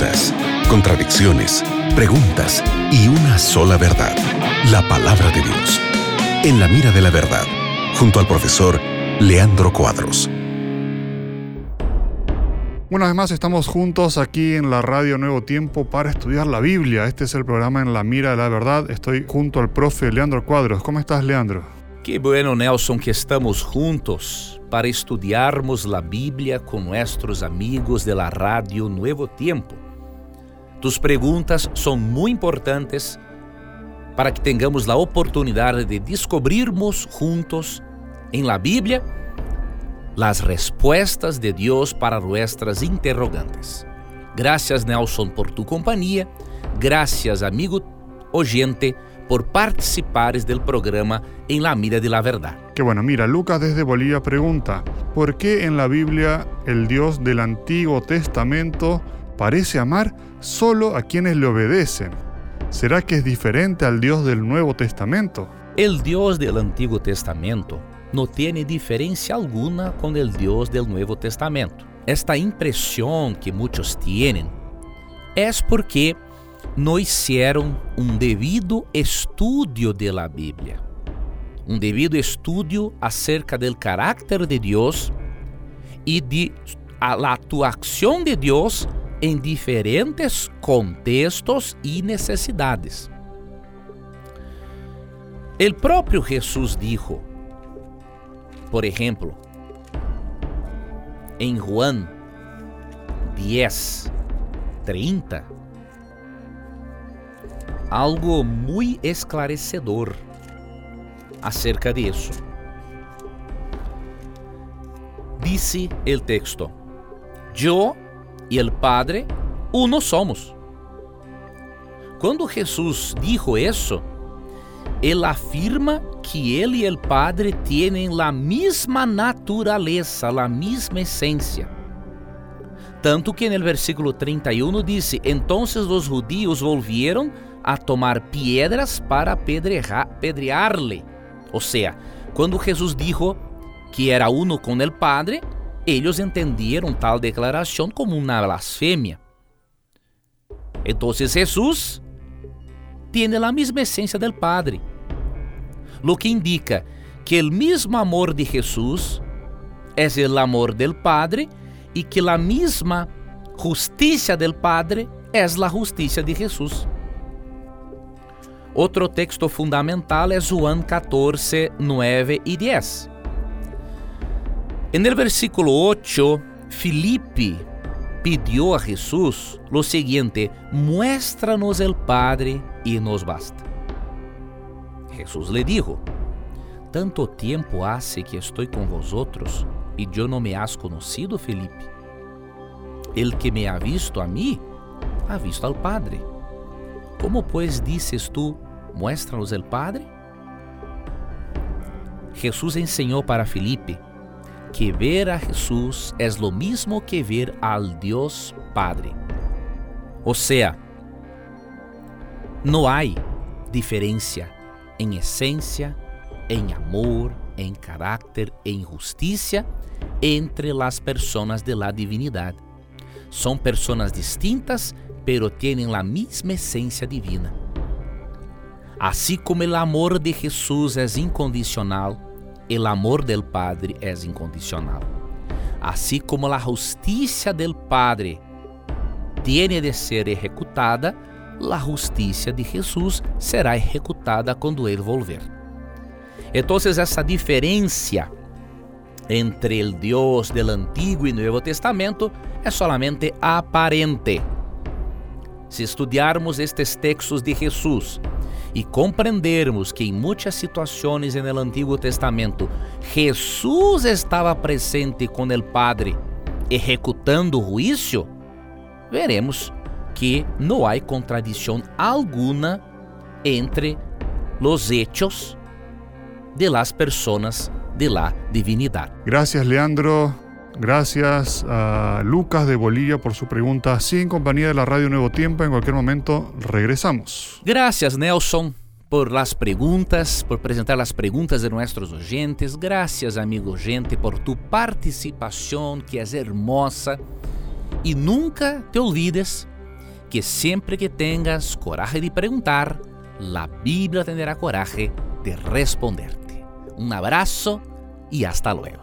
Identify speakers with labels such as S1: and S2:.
S1: dudas, contradicciones, preguntas y una sola verdad, la palabra de Dios. En la mira de la verdad, junto al profesor Leandro Cuadros.
S2: Una vez más estamos juntos aquí en la radio Nuevo Tiempo para estudiar la Biblia. Este es el programa En la Mira de la Verdad. Estoy junto al profe Leandro Cuadros. ¿Cómo estás, Leandro?
S3: Que bueno, Nelson, que estamos juntos para estudiarmos la Biblia con nuestros amigos de la radio Nuevo Tiempo. Tus preguntas son muy importantes para que tengamos la oportunidad de descubrirmos juntos en la Biblia las respuestas de Dios para nuestras interrogantes. Gracias Nelson por tu compañía, gracias amigo oyente por participares del programa En la Mira de la Verdad.
S2: Qué bueno, mira, Lucas desde Bolivia pregunta, ¿por qué en la Biblia el Dios del Antiguo Testamento parece amar solo a quienes le obedecen? ¿Será que es diferente al Dios del Nuevo Testamento?
S3: El Dios del Antiguo Testamento no tiene diferencia alguna con el Dios del Nuevo Testamento. Esta impresión que muchos tienen es porque no hicieron un debido estudio de la Biblia, un debido estudio acerca del carácter de Dios y de la actuación de Dios en diferentes contextos y necesidades. El propio Jesús dijo, por ejemplo, em Juan 10, 30, algo muito esclarecedor acerca disso. Disse o texto: Eu e o Padre uno somos. Quando Jesus dijo isso, ele afirma que ele e o Padre têm a mesma natureza, a mesma essência. Tanto que no versículo 31 diz: Então os judíos volvieron a tomar piedras para pedrear-lhe. Ou seja, quando Jesus dijo que era uno com o Padre, eles entenderam tal declaração como uma blasfêmia. Então Jesus tem a mesma essência do Padre lo que indica que el mismo amor de Jesús es el amor del Padre y que la misma justicia del Padre es la justicia de Jesús. Outro texto fundamental é João 14, 9 e 10. En el versículo 8, Filipe pidió a Jesús lo siguiente: Muéstranos el Padre y nos basta. Jesús le dijo, Tanto tempo hace que estou com vosotros e eu não me has conocido, Felipe. El que me ha visto a mí, ha visto al Padre. Como pues dices tú, muéstranos el Padre? Jesús enseñó para Felipe que ver a Jesús es lo mismo que ver al Dios Padre. O sea, no hay diferencia em essência, em amor, em caráter, em justiça entre as pessoas de la divinidade. São pessoas distintas, pero têm a mesma essência divina. Assim como o amor de Jesus é incondicional, o amor del Padre é incondicional. Assim como a justiça del Padre tiene de ser executada, a justiça de Jesus será executada quando ele volver. Então, essa diferença entre o Deus do Antigo e Novo Testamento é solamente aparente. Se estudarmos estes textos de Jesus e compreendermos que em muitas situações no Antigo Testamento Jesus estava presente com o Padre executando o juízo, veremos que não há contradição alguna entre los hechos de las personas de la divinidad.
S2: Gracias, Leandro. Gracias a Lucas de Bolivia por su pregunta. Sí, en compañía de la Radio Nuevo Tiempo, en cualquier momento regresamos.
S3: Gracias, Nelson, por las preguntas, por presentar las preguntas de nuestros oyentes. Gracias, amigo gente, por tu participación, que es hermosa. Y nunca te olvides que siempre que tengas coraje de preguntar, la Biblia tendrá coraje de responderte. Un abrazo y hasta luego.